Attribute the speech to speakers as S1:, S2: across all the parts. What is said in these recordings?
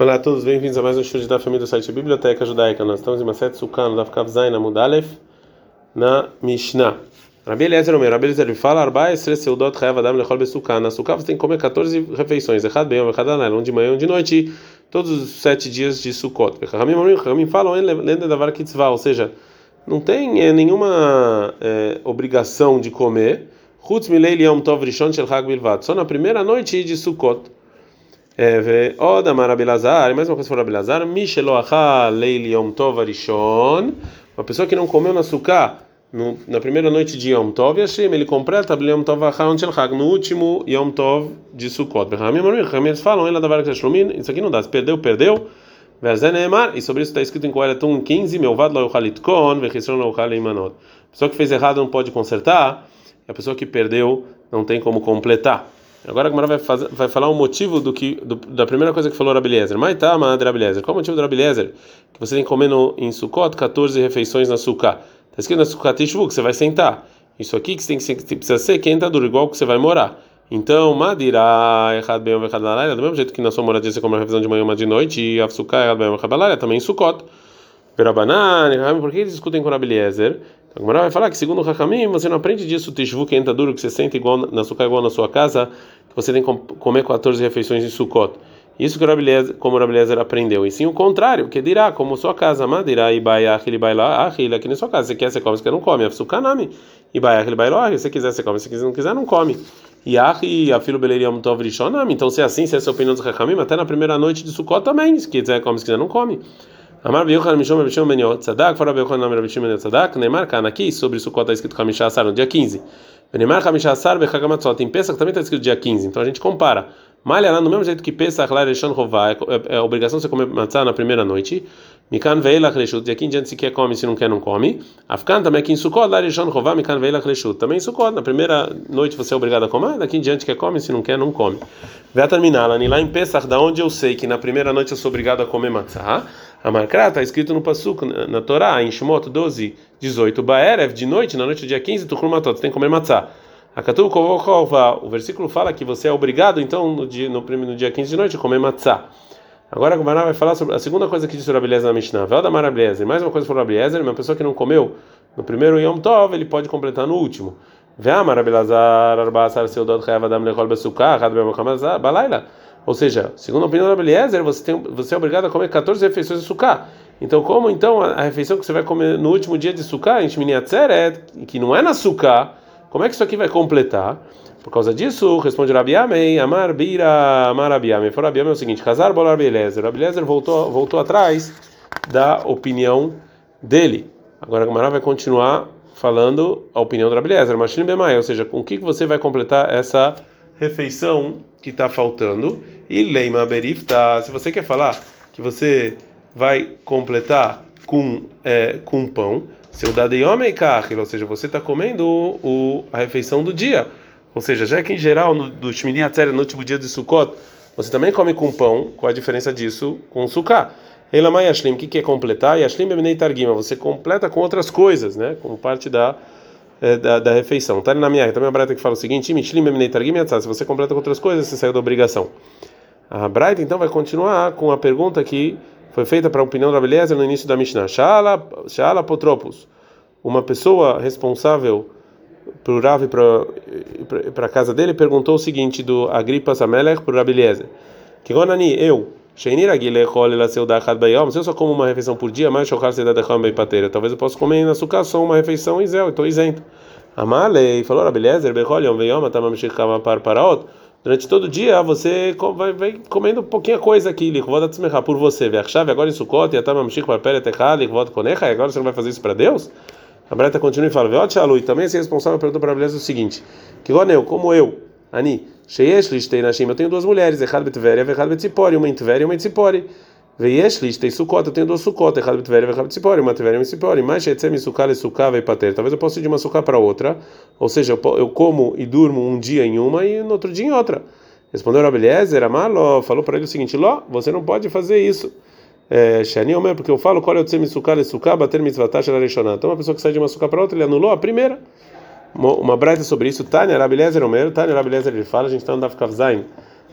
S1: Olá a todos, bem-vindos a mais um estudo da família do site Biblioteca Judaica. Nós estamos em Maset Sukkah, no Daf Kav Zayin Amudalef, na Mishnah. Rabi Eliezer Omer, Rabi Eliezer fala, Arba Esre Seudot Chayav Adam Lechol Besukkah. Na Sukkah você tem que comer 14 refeições, Echad Bem, Echad Anel, um de manhã um de noite, todos os sete dias de Sukkot. Ramim falam, Lenda Davar Kitzvah, ou seja, não tem é, nenhuma é, obrigação de comer, Chutz Milei Yom Tov Rishon Shel Chag Bilvat, só na primeira noite de Sukkot. É, Oda Marabilazar, mais uma coisa para Rabilazar, Misheloacha Leili Yom Tov Arishon, uma pessoa que não comeu na suká na primeira noite de Yom Tov, Hashem, ele completa Yom Tov Achon Shel Chag, no último Yom Tov de Sukkot. Eles falam, ela da Varak Shlomin, isso aqui não dá, se perdeu, perdeu. E sobre isso está escrito em Kohelet 15, Melvad lo yuchalit kon, vechisron lo yuchalim manot. A pessoa que fez errado não pode consertar, e a pessoa que perdeu não tem como completar. Agora a Gemara vai, fazer, vai falar o motivo do que do, da primeira coisa que falou Rabeliezer. Mas tá, Rabeliezer. Qual é o motivo do Rabeliezer? Que você tem que comer no, em Sukkot 14 refeições na Sukkah. Está escrito na Sukkot Tishvu que você vai sentar. Isso aqui que você tem que, que precisa ser está duro, igual que você vai morar. Então, Madira, errado bem, errado na do mesmo jeito que na sua moradia você come uma revisão de manhã uma de noite, e a Sukkah, errado bem, errado também em Sukkot. Perabanan, por que eles discutem com Rabeliezer? A Gemara vai falar que segundo o Hakamim, você não aprende disso, Tishvu, que entra duro, que você senta igual na suká igual na sua casa, que você tem que comer 14 refeições em Sukkot. Isso que o Rabeliezer, como o Rabeliezer aprendeu. E sim o contrário, que dirá, como sua casa, Madirá, Ibaiach, ele vai lá, ele aqui na sua casa. Você quer, você come, você quer, não come. Sukanami, Ibaiach, ele vai lá, se você quiser, você come, se você não quiser, não come. E a filho Beleriam Tov. Então, se é assim, se é a sua opinião dos Hakamim, até na primeira noite de Sukkot também, se quiser, come, se quiser, não come. Amar Beyuchan Mishom Mishom Ben Tzadak, fora Beyuchan Nam Mishom Ben Tzadak, Neymar Kan, aqui sobre Sukkot está escrito Hamisha Asar no dia 15. Neymar Hamisha Asar Bechagamatzot, em Pesach também está escrito dia 15, então a gente compara. Malha lá no mesmo jeito que Pesach lá Reshon Rová, é, é obrigação você comer matzah na primeira noite. Mikan Veilach Reshut, de aqui em diante se quer come, se não quer não come. Afkan também aqui em Sukkot, lá Reshon Rová, Mikan Veilach Reshut. Também em Sukkot, na primeira noite você é obrigado a comer, daqui em diante quer come, se não quer não come. Vai terminar lá em Pesach, da onde eu sei que na primeira noite eu sou obrigado a comer matzah. A marcra está escrito no Pasuk, na Torá, em Shemot 12, 18. Baerev, de noite, na noite do dia 15, tu Matot, tem que comer matzah. A Katu o versículo fala que você é obrigado, então, no dia, no, no dia 15 de noite, comer matzah. Agora a Gemara vai falar sobre a segunda coisa que disse o Rabeliezer na Mishnah. Vel da Marabeliezer. Mais uma coisa para o Rabeliezer, uma pessoa que não comeu no primeiro Yom Tov, ele pode completar no último. Vea Marabelazar, Arbasar, Seudot, Reavadam, Lechol, Besukah, Hadbem, Balaila. Ou seja, segundo a opinião do Eliezer, você, tem, você é obrigado a comer 14 refeições de sucá. Então, como então a, a, refeição que você vai comer no último dia de sucá, em Shmini Atzeret, que não é na sucá, como é que isso aqui vai completar? Por causa disso, responde Rabi Amei, Amar Bira, Amar Rabi Amei. Amei é o seguinte, Casar Bolar Rabi Eliezer. Rabi Eliezer voltou, voltou atrás da opinião dele. Agora a Gamara vai continuar falando a opinião do Rabi Eliezer. Machine Bemai, ou seja, com o que você vai completar essa refeição que está faltando. E leima berifta, se você quer falar que você vai completar com é, com pão, seu dadeyome ou seja, você está comendo o, a refeição do dia. Ou seja, já que em geral no, do Shmini Atzeret, no último dia de Sukkot, você também come com pão, qual a diferença disso com sukkah? Elamai Yashlim, o que é completar? Yashlim Bemenei Targima, você completa com outras coisas, né? Como parte da da, da, refeição. Tá na minha, também a Braita que fala o seguinte: se você completa com outras coisas, você saiu da obrigação. A Braita então vai continuar com a pergunta que foi feita para a opinião da beleza no início da Mishnah. Shala Potropos, uma pessoa responsável por Rav para a casa dele, perguntou o seguinte do Agripas Amelech para Rabeliezer: Que Gonani, eu se eu só como uma refeição por dia, mais chocar se bem pateira. Talvez eu possa comer na açúcar só uma refeição e zéu, estou isento. Amalei falou. Durante todo o dia você vai, vai comendo pouquinha coisa aqui, por você. Agora em Sukkot, e Tamamishik par peretechá, lichvod konecha, e agora você não vai fazer isso para Deus? A Breta continua e fala, também esse responsável perguntou para Rabeliezer o seguinte: Que como eu, Ani, Sheyesh Lishtei Nashim, eu tenho duas mulheres, Echad Betveria, Echad Betzipori, uma em e uma em Tzipori. Veyesh Lishtei Sukkot, eu tenho duas Sukkot, Echad Betveria, Echad Betzipori, uma Tveria e uma Tzipori. Mas Shetzem Sukkah, Sukkah, Veipater. Talvez eu possa ir de uma Sukkah para outra, ou seja, eu como e durmo um dia em uma e no outro dia em outra. Respondeu Rabeliezer, Amalo, falou para ele o seguinte: Ló, você não pode fazer isso. Shani Omer, porque eu falo, qual é o tzem sukkah, sukkah, bater mitzvatah, shel Então, uma pessoa que sai de uma sukkah para outra, ele anulou a primeira uma, uma sobre isso. Tânia Rabelezer Omer, Tânia Rabelezer ele fala, a gente está no Daf Kavzain,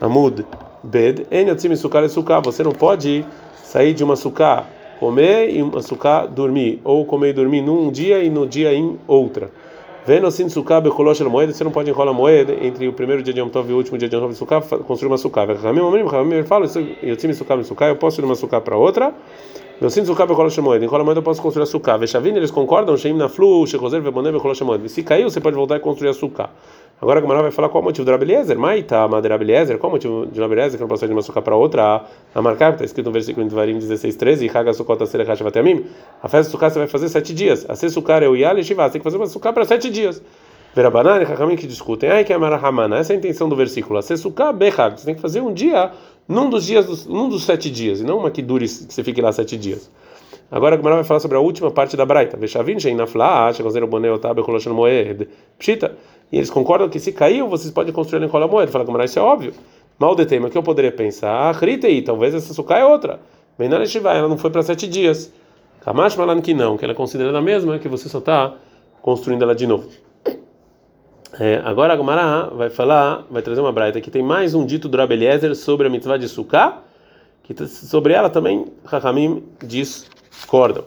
S1: Amud Bed, en yotzim sukkah e sukkah. Você não pode sair de uma sukkah, comer e uma sukkah dormir, ou comer e dormir num dia e no dia em outra. Vendo assim sukkah becolosh moeda, você não pode enrolar moeda entre o primeiro dia de Yom Tov e o último dia de Yom Tov de sukkah, construir uma sukkah. Ramim, Ramim, Ramim, fala, yotzim sukkah e sukkah, eu posso ir de uma sukkah para outra. Meu sinto sukkah becolosh moeda, enrola moeda eu posso construir a sukkah. Vechavin, eles concordam, sheim na flu, shechoser, veboné, becolosh moeda. Se caiu, você pode voltar e construir a sukkah. Agora a Gamara vai falar qual o motivo do Rabeliezer. Maita, Madeira Rabeliezer. Qual o motivo de Rabeliezer que não sair de uma suca para outra? A marcar, está escrito no versículo de Varim 16, 13. E Haga Sukota Serechach Vatemim. A festa do sukkah você vai fazer sete dias. A ser sukkah é o Yale Shiva. Você tem que fazer uma sukkah para sete dias. Verabanan e Hakamim que discutem. Ai, que é Marahamana. Essa é a intenção do versículo. A ser Behag. Você tem que fazer um dia, num dos dias, num dos sete dias. E não uma que dure, que você fique lá sete dias. Agora a Gemara vai falar sobre a última parte da Braita. Koloshon Moed. Pshita. E eles concordam que se caiu, vocês podem construir em cola moeda. Fala, Gamara, isso é óbvio. Mal de tema, que eu poderia pensar? Ah, Ritei, talvez essa suca é outra. Menina Shivai, ela não foi para sete dias. Kamash Malan que não, que ela é considerada a mesma, que você só está construindo ela de novo. É, agora a Gamara vai falar, vai trazer uma braita que tem mais um dito do Rabeliezer sobre a mitzvah de sukkah, que sobre ela também Rahamim discordam.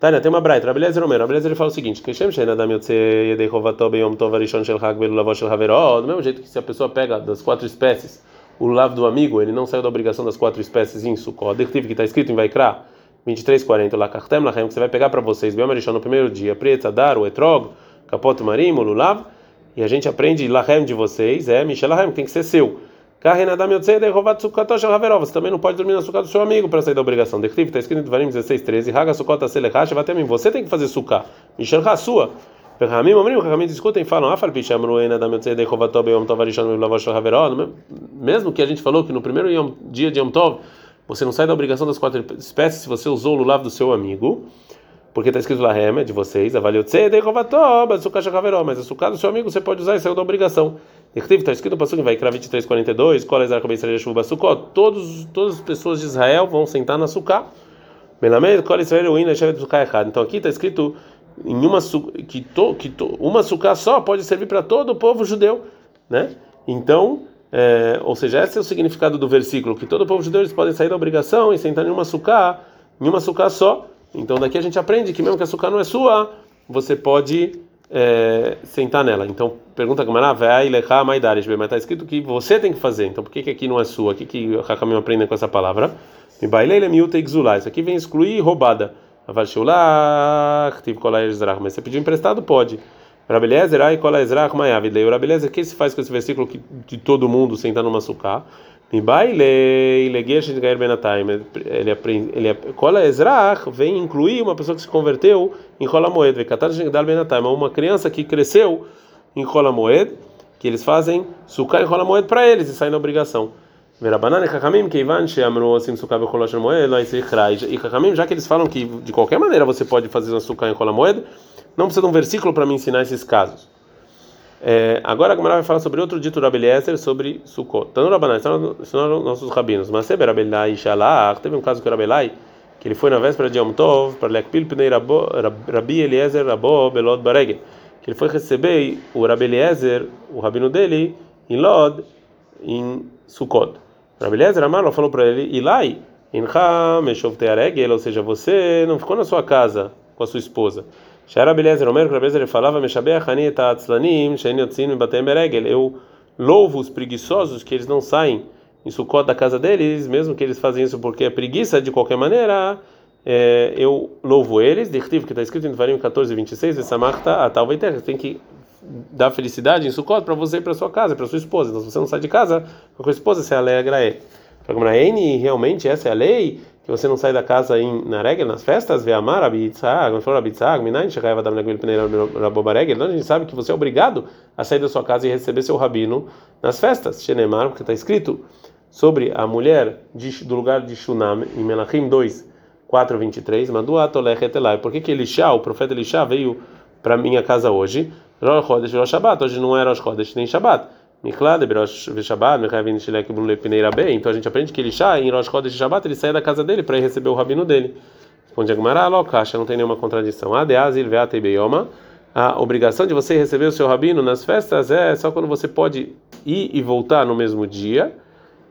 S1: Tânia, tem uma braita, Rabelezer Omer, Rabelezer ele fala o seguinte, que Shem Shein Adam Shel Shel do mesmo jeito que se a pessoa pega das quatro espécies o lulav do amigo, ele não saiu da obrigação das quatro espécies em Sukkot, que está escrito em Vaikra 23:40 lá Kartem Lachem, que você vai pegar para vocês, Arishon no primeiro dia, Preta, Dar, o Etrog, Capot Marim, o lulav, e a gente aprende Lachem de vocês, é Michel Lachem, tem que ser seu. Você também não pode dormir na sucá do seu amigo para sair da obrigação. Declive está escrito em Devarim 16, 13. Haga sucota selechash, vai até mim. Você tem que fazer sucá. Michel sua. Perramim, Omrim, Perramim discutem falam, Afal Pichamru, Ena da Metzei de Chovatob, Yom Tov, Arishon, Lavosh, Haveró. Mesmo que a gente falou que no primeiro dia de Yom Tov, você não sai da obrigação das quatro espécies se você usou o lulav do seu amigo porque está escrito lá é de vocês, avaliotse de rovatob, açúcar chacaveró, mas açúcar do seu amigo você pode usar e saiu da obrigação. Está escrito no Passuque, vai 23:42, qual é a de chuva sucot? Todos todas as pessoas de Israel vão sentar na sucá. Melamed, o ina de sucá errado. Então aqui está escrito em uma que to, que to, uma sucá só pode servir para todo o povo judeu, né? Então, é, ou seja, esse é o significado do versículo, que todo o povo judeu eles podem sair da obrigação e sentar em uma sucá, em uma sucá só. Então daqui a gente aprende que mesmo que a açúcar não é sua, você pode é, sentar nela. Então pergunta ela vai levar mas está escrito que você tem que fazer. Então por que, que aqui não é sua? O que que Hakamim aprende com essa palavra? Isso aqui vem excluir roubada. Mas você pediu emprestado, pode. Rabelezer, ai, cola Ezrach, Mayavid. Rabelezer, o que se faz com esse versículo que de todo mundo sentar numa sucá? Ele aprende, ele cola Ezrach vem incluir uma pessoa que se converteu em Kola Moed, uma criança que cresceu em Kola Moed, que eles fazem sucar em Kola Moed para eles e saem da obrigação. Verabanan e Kakamim, Keivan, Sheamru, assim, sucar em Kola Moed, lá e Kakamim, já que eles falam que de qualquer maneira você pode fazer uma sucar em Kola Moed, não precisa de um versículo para me ensinar esses casos. É, agora a Gemara vai falar sobre outro dito Rabeliezer sobre Sukkot. Tanu Rabanai, são nossos rabinos. Mas Sebe Rabelai Shalach, teve um caso que o Rabelai, que ele foi na véspera de Yom Tov, para Lekpil Pnei Rabi Eliezer Rabo Belod Baregel. Que ele foi receber o Rabeliezer, o rabino dele, em Lod, em Sukkot. Rabeliezer Amar falou para ele, Ilai, Incha Meshovte Aregel, ou seja, você não ficou na sua casa com a sua esposa. Shara Belezer Omer, Rabelezer falava, Meshabeach Ani et Atzlanim, Shein Yotzin Batem Beregel. Eu louvo os preguiçosos que eles não saem em Sukkot da casa deles, mesmo que eles fazem isso porque é preguiça de qualquer maneira. É, eu louvo eles, que está escrito em Devarim 14, 26, Samachta Atal Veiter, tem que dar felicidade em Sukkot para você e para sua casa, para sua esposa. Então, se você não sai de casa com a sua esposa, você alegra ele. Realmente essa é a lei que você não sai da casa em na regra nas festas, vê amar abitzag, não for abitzag, minain shekayva dam negel pnei rabobaregel, então a gente sabe que você é obrigado a sair da sua casa e receber seu rabino nas festas, shenemar, porque está escrito sobre a mulher de, do lugar de Shunam, em Melachim 2, 4, 23, Madu atolechetelai, por que que Elisha, o profeta Elisha veio para minha casa hoje, Rosh Chodesh, Rosh hoje não era Rosh Chodesh nem Shabbat, então a gente aprende que ele chá em Rosh Chodesh Shabbat ele sai da casa dele para receber o rabino dele. Responde Agmará, Lokasha, não tem nenhuma contradição. A obrigação de você receber o seu rabino nas festas é só quando você pode ir e voltar no mesmo dia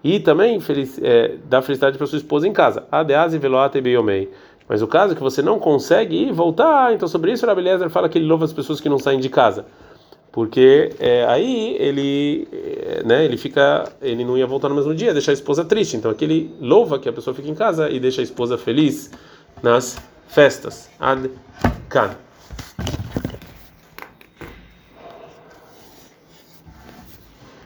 S1: E também feliz, é, dá felicidade para sua esposa em casa. Mas o caso é que você não consegue ir voltar, então sobre isso o Rabi Eliezer fala que ele louva as pessoas que não saem de casa. Porque é, aí ele, é, né, ele fica, ele não ia voltar no mesmo dia, deixar a esposa triste. Então aqui ele louva que a pessoa fique em casa e deixa a esposa feliz nas festas. Ad kan.